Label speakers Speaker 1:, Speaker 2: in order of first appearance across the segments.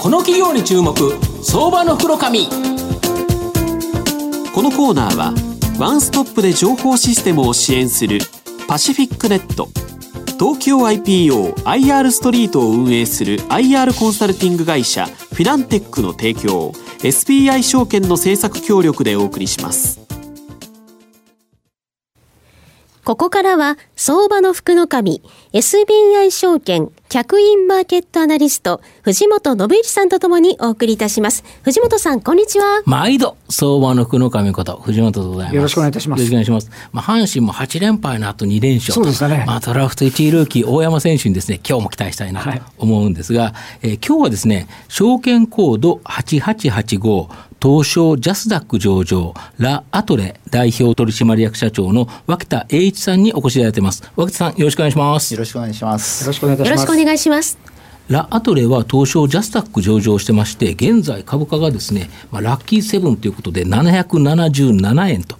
Speaker 1: この企業に注目。相場の袋紙こ
Speaker 2: のコーナーはワンストップで情報システムを支援するパシフィックネット。東京 IPOIR ストリートを運営する IR コンサルティング会社フィナンテックの提供 SBI 証券の政策協力でお送りします。
Speaker 3: ここからは相場の福の神 SBI 証券客員マーケットアナリスト、藤本信一さんとともにお送りいたします。藤本さん、こんにちは。
Speaker 4: 毎度、相場の福の神こと、藤本でございます。
Speaker 5: よろしくお願いいたします。
Speaker 4: よろしくお願いします。まあ、阪神も8連敗の後2連勝
Speaker 5: そうですね。
Speaker 4: まあ、ドラフト1位ルーキー、大山選手にですね、今日も期待したいなと思うんですが、はい、えー、今日はですね、証券コード8885、東証ジャスダック上場、ラ・アトレ代表取締役社長の脇田栄一さんにお越しいただいてます。脇田さん、よろしくお願いします。
Speaker 6: よろしくお願いします。
Speaker 5: よろしくお願いします。
Speaker 3: お願いします。
Speaker 4: ラ・アトレは東証ジャスタック上場してまして、現在株価がですね、まあ、ラッキーセブンということで777円と。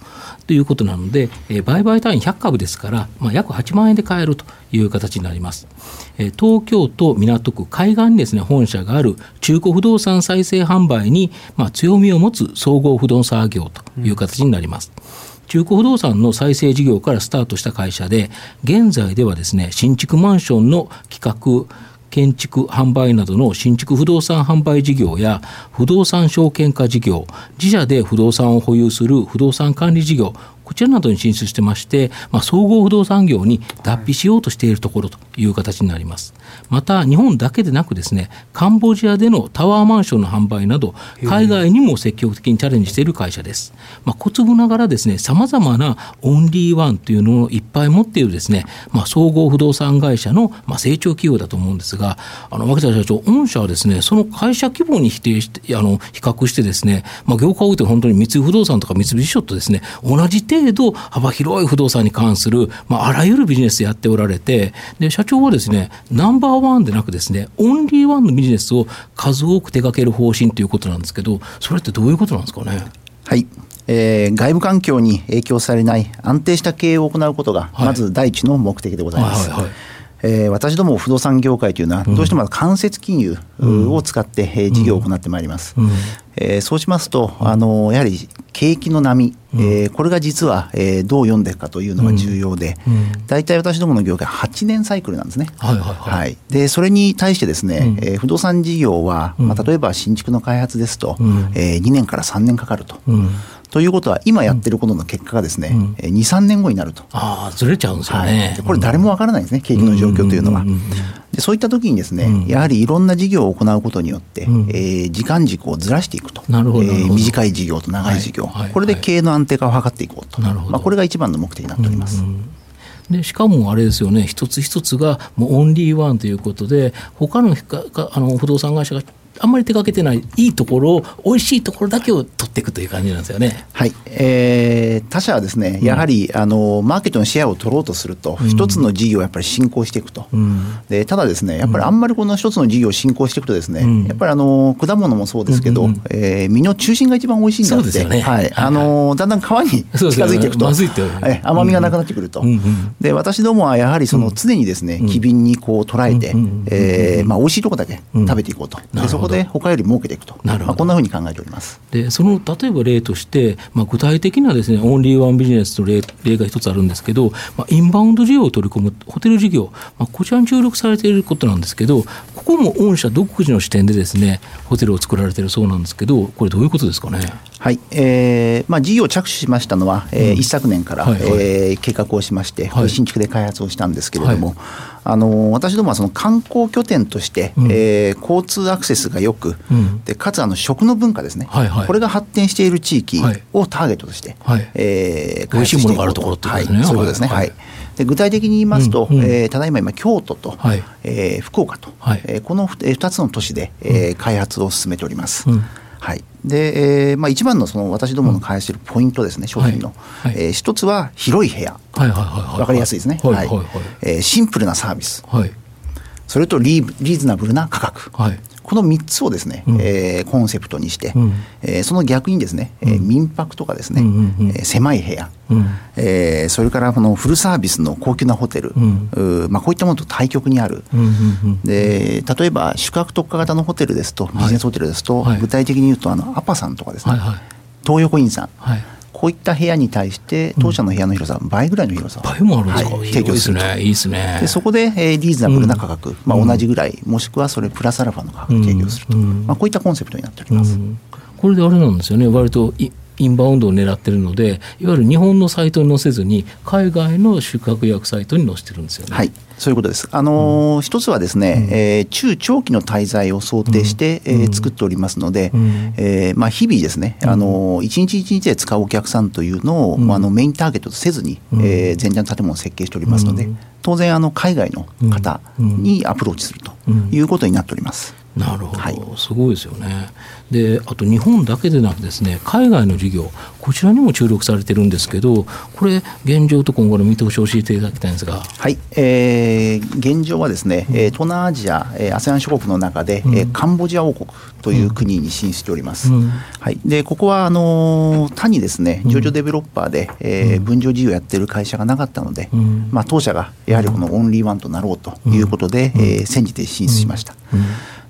Speaker 4: ということなので、え、売買単位100株ですから、まあ、約8万円で買えるという形になります。え、東京都港区海岸にですね、本社がある中古不動産再生販売に、まあ、強みを持つ総合不動産業という形になります。うん中古不動産の再生事業からスタートした会社で、現在ではですね、新築マンションの企画、建築販売などの新築不動産販売事業や不動産証券化事業自社で不動産を保有する不動産管理事業こちらなどに進出してまして、まあ、総合不動産業に脱皮しようとしているところという形になります。また、日本だけでなくですね、カンボジアでのタワーマンションの販売など、海外にも積極的にチャレンジしている会社です。まあ、小粒ながらですね、様々なオンリーワンというのをいっぱい持っているですね、まあ、総合不動産会社の、まあ、成長企業だと思うんですが、あの、脇田社長、御社はですね、その会社規模に否定して、あの、比較してですね、まあ、業界大手本当に三井不動産とか三菱ショットですね、同じ程程度幅広い不動産に関する、まあ、あらゆるビジネスやっておられて、で、社長はですね、ナンバーワンでなくですね、オンリーワンのビジネスを数多く手掛ける方針ということなんですけど、それってどういうことなんですかね？
Speaker 6: はい。えー、外部環境に影響されない安定した経営を行うことが、まず第一の目的でございます。はいはいはいえー、私ども不動産業界というのは、どうしても間接金融を使って、えー、事業を行ってまいります。うん、えー、そうしますと、あのやはり景気の波、うん、えー、これが実は、えー、どう読んでいくかというのが重要で、大体、私どもの業界、8年サイクルなんですね。はいはいはい。はい、でそれに対してですね、うん、えー、不動産事業は、まあ、例えば新築の開発ですと、うん、えー、2年から3年かかると。ということは、今やってることの結果がですね、うん、2、3年後になると。
Speaker 4: ああ、ずれちゃうんですよね。
Speaker 6: はい、これ、誰もわからないんですね、景気の状況というのは。でそういった時にですね、うん、やはりいろんな事業を行うことによって、うん、えー、時間軸をずらしていくと、なるほどえー、短い事業と長い事業、はい。はい、これで経営の安定化を図っていこうと、なるほど。まあ、これが一番の目的になっております。うん
Speaker 4: でしかもあれですよね、一つ一つがもうオンリーワンということで、他のあの不動産会社があんまり手がけてないいいところを美味しいところだけを取っていくという感じなんですよね。
Speaker 6: はい、えー、他社はですねやはり、うん、あのマーケットのシェアを取ろうとすると一、うん、つの事業をやっぱり進行していくと、うん、でただですねやっぱりあんまりこの一つの事業を進行していくとですね、やっぱりあの果物もそうですけど、うんうん、えー、身の中心が一番美味しいんだって、ね、はい、あのだんだん皮に近づいていくと、ね、甘みがなくなってくると、で私どもはやはりその常にですね機敏にこう捉えて、えー、まあ美味しいところだけ食べていこうと、でそこで他より儲けていくと、なるほど。まあ、こんなふうに考えております。
Speaker 4: でその例えば例として、まあ、具体的なです、ね、オンリーワンビジネスの例例が一つあるんですけど、まあ、インバウンド需要を取り込むホテル事業、まあ、こちらに注力されていることなんですけど、ここも御社独自の視点でですねホテルを作られているそうなんですけど、これ、どういうことですかね？
Speaker 6: はい。えーまあ、事業を着手しましたのは、えー、一昨年から、はえー、計画をしまして、はい、新築で開発をしたんですけれども、はい、あの私どもはその観光拠点として、うん、えー、交通アクセスがよく、うん、でかつあの食の文化ですね、これが発展している地域をターゲットとして、はい。
Speaker 4: えー、美味しいものがあるところってことですね。はい、そうですね、
Speaker 6: はい、はい。で具体的に言いますと、うえー、ただいま今京都と、はい、えー、福岡と、はい、えー、この2つの都市で、えー、開発を進めております。うんはい。でえーまあ、一番のその私どもの開発しているポイントですね、商品の、はい。はい、えー、一つは広い部屋、はいはいはい分かりやすいですね、はいはい。えー、シンプルなサービス、はい、それとリーリーズナブルな価格、はい、ここの3つをですね、うん、えー、コンセプトにして、うん、えー、その逆にですね、えー、民泊とかですね、うんうん、えー、狭い部屋、うん、えー、それからこのフルサービスの高級なホテル、うん。まあ、こういったものと対極にある、うんうんうん、で例えば宿泊特化型のホテルですとビジネスホテルですと、はい、具体的に言うとあのアパさんとかですね、はいはい、東横インさん、はいこういった部屋に対して当社の部屋の広さ、倍ぐらいの広さ。
Speaker 4: 倍もあるんですか、
Speaker 6: はい、提供する
Speaker 4: いいですね。
Speaker 6: でそこで、えー、リーズナブルな価格、まあ、同じぐらい、もしくはそれプラスアルファの価格提供すると、まあ、こういったコンセプトになっております。
Speaker 4: これであれなんですよね。割とインバウンドを狙ってるのでいわゆる日本のサイトに載せずに海外の宿泊予約サイトに載せてるんですよね。
Speaker 6: はい。そういうことです。あのーうん、一つはですね、うん、えー、中長期の滞在を想定して、うん、えー、作っておりますので、うん、えー、まあ日々ですね、あのー、一日一日で使うお客さんというのを、うん、あのメインターゲットとせずに、うん、えー、全然建物を設計しておりますので、当然あの海外の方にアプローチするということになっております。
Speaker 4: なるほど、はい、すごいですよね。であと日本だけでなくですね海外の事業こちらにも注力されてるんですけどこれ現状と今後の見通しを教えていただきたいんですが。
Speaker 6: はい、えー、現状はですね、うん、東南アジア、えー、ASEAN 諸国の中で、うん、カンボジア王国という国に進出しております、うん、はい、でここはあの他にですね上場デベロッパーで、えー、分譲事業やってる会社がなかったので、まあ、当社がやはりこのオンリーワンとなろうということで、えー、先じて進出しました。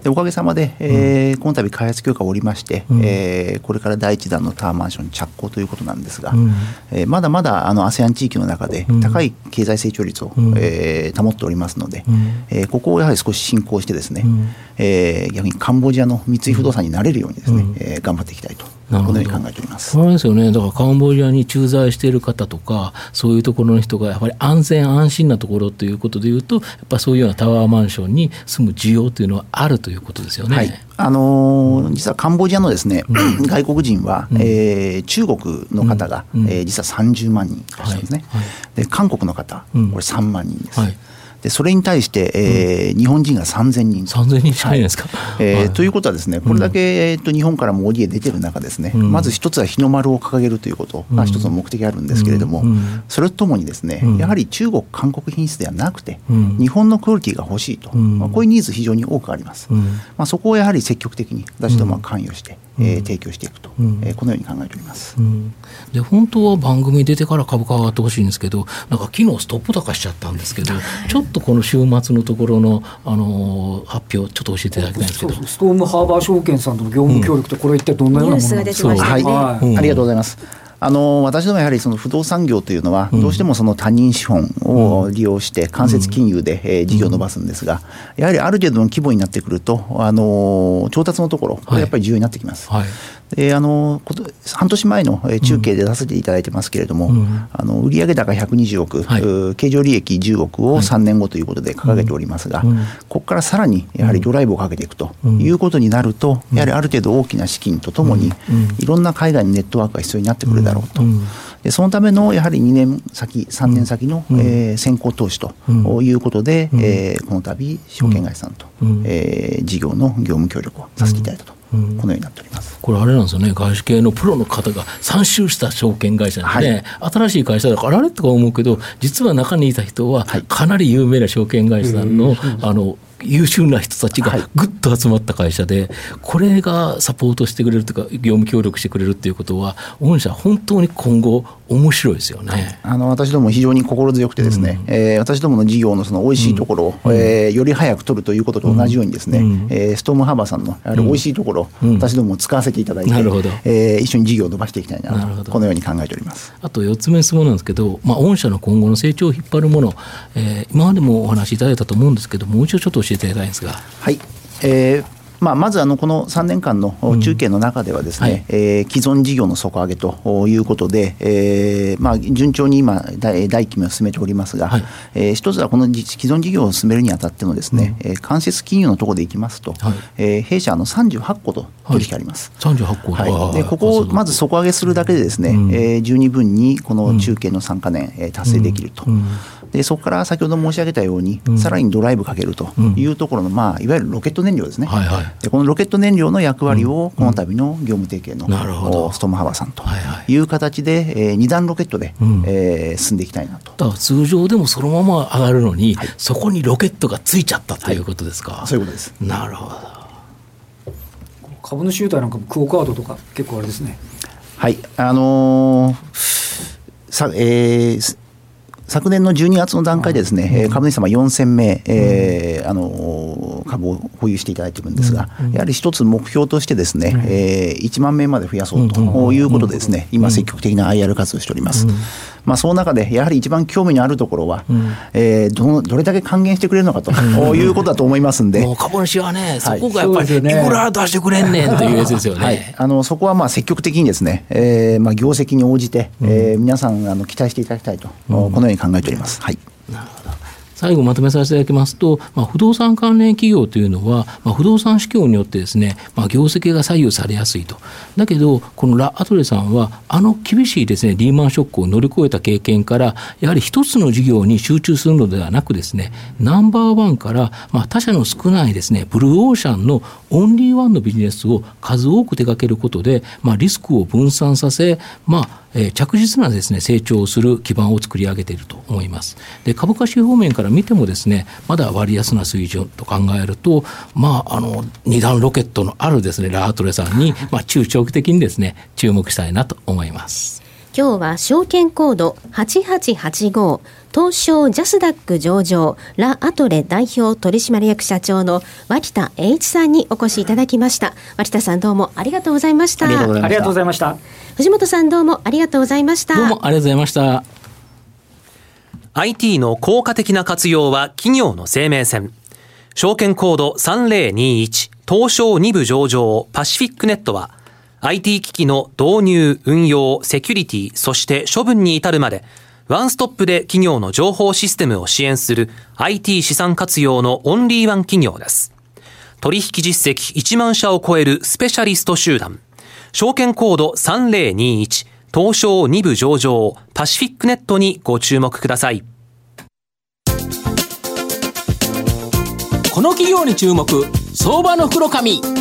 Speaker 6: でおかげさまで、えー、この度開発許可をおりまして、うん、えー、これから第一弾のタワーマンション着工ということなんですが、うん、えー、まだまだあの ASEAN 地域の中で高い経済成長率を、うん、えー、保っておりますので、うん、えー、ここをやはり少し進行してですね、うん、えー、逆にカンボジアの三井不動産になれるようにですね、うん、えー、頑張っていきたいとこのように考えております。
Speaker 4: そうですよね、だからカンボジアに駐在している方とか、そういうところの人がやっぱり安全安心なところということでいうと、やっぱそういうようなタワーマンションに住む需要というのはあるということですよね。はい。
Speaker 6: あのー、実はカンボジアのですね、うん、外国人は、うん、えー、中国の方が、うん、えー、実は30万人いらっしゃるんですね、はい。はい、で韓国の方、これ3万人です。はいでそれに対して、えー、日本人が3000人。
Speaker 4: 3000人しかいですか、
Speaker 6: えーということはですね、これだけ、えー、と日本からも ODA 出てる中ですね、まず一つは日の丸を掲げるということが一つの目的があるんですけれども、それとともにですね、やはり中国、韓国品質ではなくて、日本のクオリティが欲しいと、まあ、こういうニーズ非常に多くあります。まあ、そこをやはり積極的に私どもは関与して、えー、提供していくと、うん、えー、このように考えております、うん、
Speaker 4: で本当は番組出てから株価上がってほしいんですけどなんか昨日ストップ高しちゃったんですけどちょっとこの週末のところの、あのー、発表ちょっと教えていただきたいんですけど
Speaker 5: ストームハーバー証券さんとの業務協力ってこれ一体どんなようなものなんですか、
Speaker 6: はい、はい、ありがとうございますあの私どもやはりその不動産業というのは、どうしてもその他人資本を利用して、間接金融で、え事業を伸ばすんですが、やはりある程度の規模になってくると、あの調達のところ、これやっぱり重要になってきます。はいであの半年前の中継で出させていただいてますけれども、うん、あの売上高120億、はい、経常利益10億を3年後ということで掲げておりますが、うん、ここからさらにやはりドライブをかけていくということになると、やはりある程度大きな資金とともに、いろんな海外のネットワークが必要になってくるだろうと。でそのためのやはり2年先、3年先の、うん、えー、先行投資ということで、うん、えー、この度、証券会社さんと、うん、えー、事業の業務協力をさせていただいたと。このようになっております。
Speaker 4: これ、あれなんですよね、外資系のプロの方が参集した証券会社でね、はい、新しい会社だから、あれとか思うけど、実は中にいた人は、かなり有名な証券会社さんの、あの優秀な人たちがぐっと集まった会社で、これがサポートしてくれるというか、業務協力してくれるということは、御社、本当に今後、面白いですよね。
Speaker 6: あの私ども非常に心強くてですね、うん、えー、私どもの事業のその美味しいところを、うん、えー、より早く取るということと同じようにですね、うん、えー、ストームハーバーさんのやはり美味しいところ、うん、私ども使わせていただいて、えー、一緒に事業を伸ばしていきたいなとこのように考えております。
Speaker 4: あと4つ目質問なんですけど、まあ、御社の今後の成長を引っ張るもの、えー、今までもお話しいただいたと思うんですけどもう一度ちょっと教えていただきたいんですが。
Speaker 6: はい。えーまあ、まずあのこの3年間の中継の中ではですね、うんはい、えー、既存事業の底上げということで、えーまあ、順調に今第1期目を進めておりますが、はい、えー、一つはこの既存事業を進めるにあたってのですね、うん、間接金融のところでいきますと、はい、えー、弊社の38個と取引あります。
Speaker 4: はい、38個、
Speaker 6: はい、でここをまず底上げするだけでですね、うん、えー、十二分にこの中継の3か年、えー、達成できると。うん。でそこから先ほど申し上げたように、うん、さらにドライブかけるというところの、まあ、いわゆるロケット燃料ですね、はいはい、でこのロケット燃料の役割をこの度の業務提携の、ストームハバーさんという形で、えー、2段ロケットで、うん、えー、進んでいきたいなと。
Speaker 4: だから通常でもそのまま上がるのに、はい、そこにロケットがついちゃったということですか、は
Speaker 6: い、そういうことです。
Speaker 4: なるほど。
Speaker 5: 株主優待なんかもクオカードとか結構あれですね。
Speaker 6: はい。あのー、さえー昨年の12月の段階でですね、うん、株主様4000名、えー、あの株を保有していただいているんですが、やはり一つ目標としてですね、えー、1万名まで増やそうということでですね、今積極的な IR 活動しております。まあ、その中でやはり一番興味のあるところは、うん、えー、どどれだけ還元してくれるのかと、うん、いうことだと思いますんで、
Speaker 4: もう株主はね、そこがやっぱり、いくら出してくれんねんというやつですよね。はい、
Speaker 6: あのそこはまあ積極的にですね、えーまあ、業績に応じて、うん、えー、皆さんあの期待していただきたいと、このように考えております。はい。
Speaker 4: なるほど最後まとめさせていただきますと、まあ、不動産関連企業というのは、まあ、不動産市況によってですね、まあ、業績が左右されやすいと。だけど、このラ・アトレさんは、あの厳しいですね、リーマンショックを乗り越えた経験から、やはり一つの事業に集中するのではなくですね、ナンバーワンから、まあ、他社の少ないですね、ブルーオーシャンのオンリーワンのビジネスを数多く手掛けることで、まあ、リスクを分散させ、まあ、えー、着実なですね成長する基盤を作り上げていると思います。で株価指標面から見てもですねまだ割安な水準と考えるとまああの二段ロケットのあるですねラートレさんにまあ中長期的にですね注目したいなと思います。
Speaker 3: 今日は証券コード8885東証ジャスダック上場ラ・アトレ代表取締役社長の脇田栄一さんにお越しいただきました。脇田さんどうもありがとうございました。あ
Speaker 5: りがとうございました。
Speaker 3: 藤本さんどうもありがとうございました。
Speaker 4: どうもありがとうございました。
Speaker 2: IT の効果的な活用は企業の生命線。証券コード3021東証2部上場パシフィックネットは IT 機器の導入、運用、セキュリティ、そして処分に至るまでワンストップで企業の情報システムを支援する IT 資産活用のオンリーワン企業です。取引実績1万社を超えるスペシャリスト集団。証券コード3021東証2部上場パシフィックネットにご注目ください。
Speaker 1: この企業に注目相場の袋紙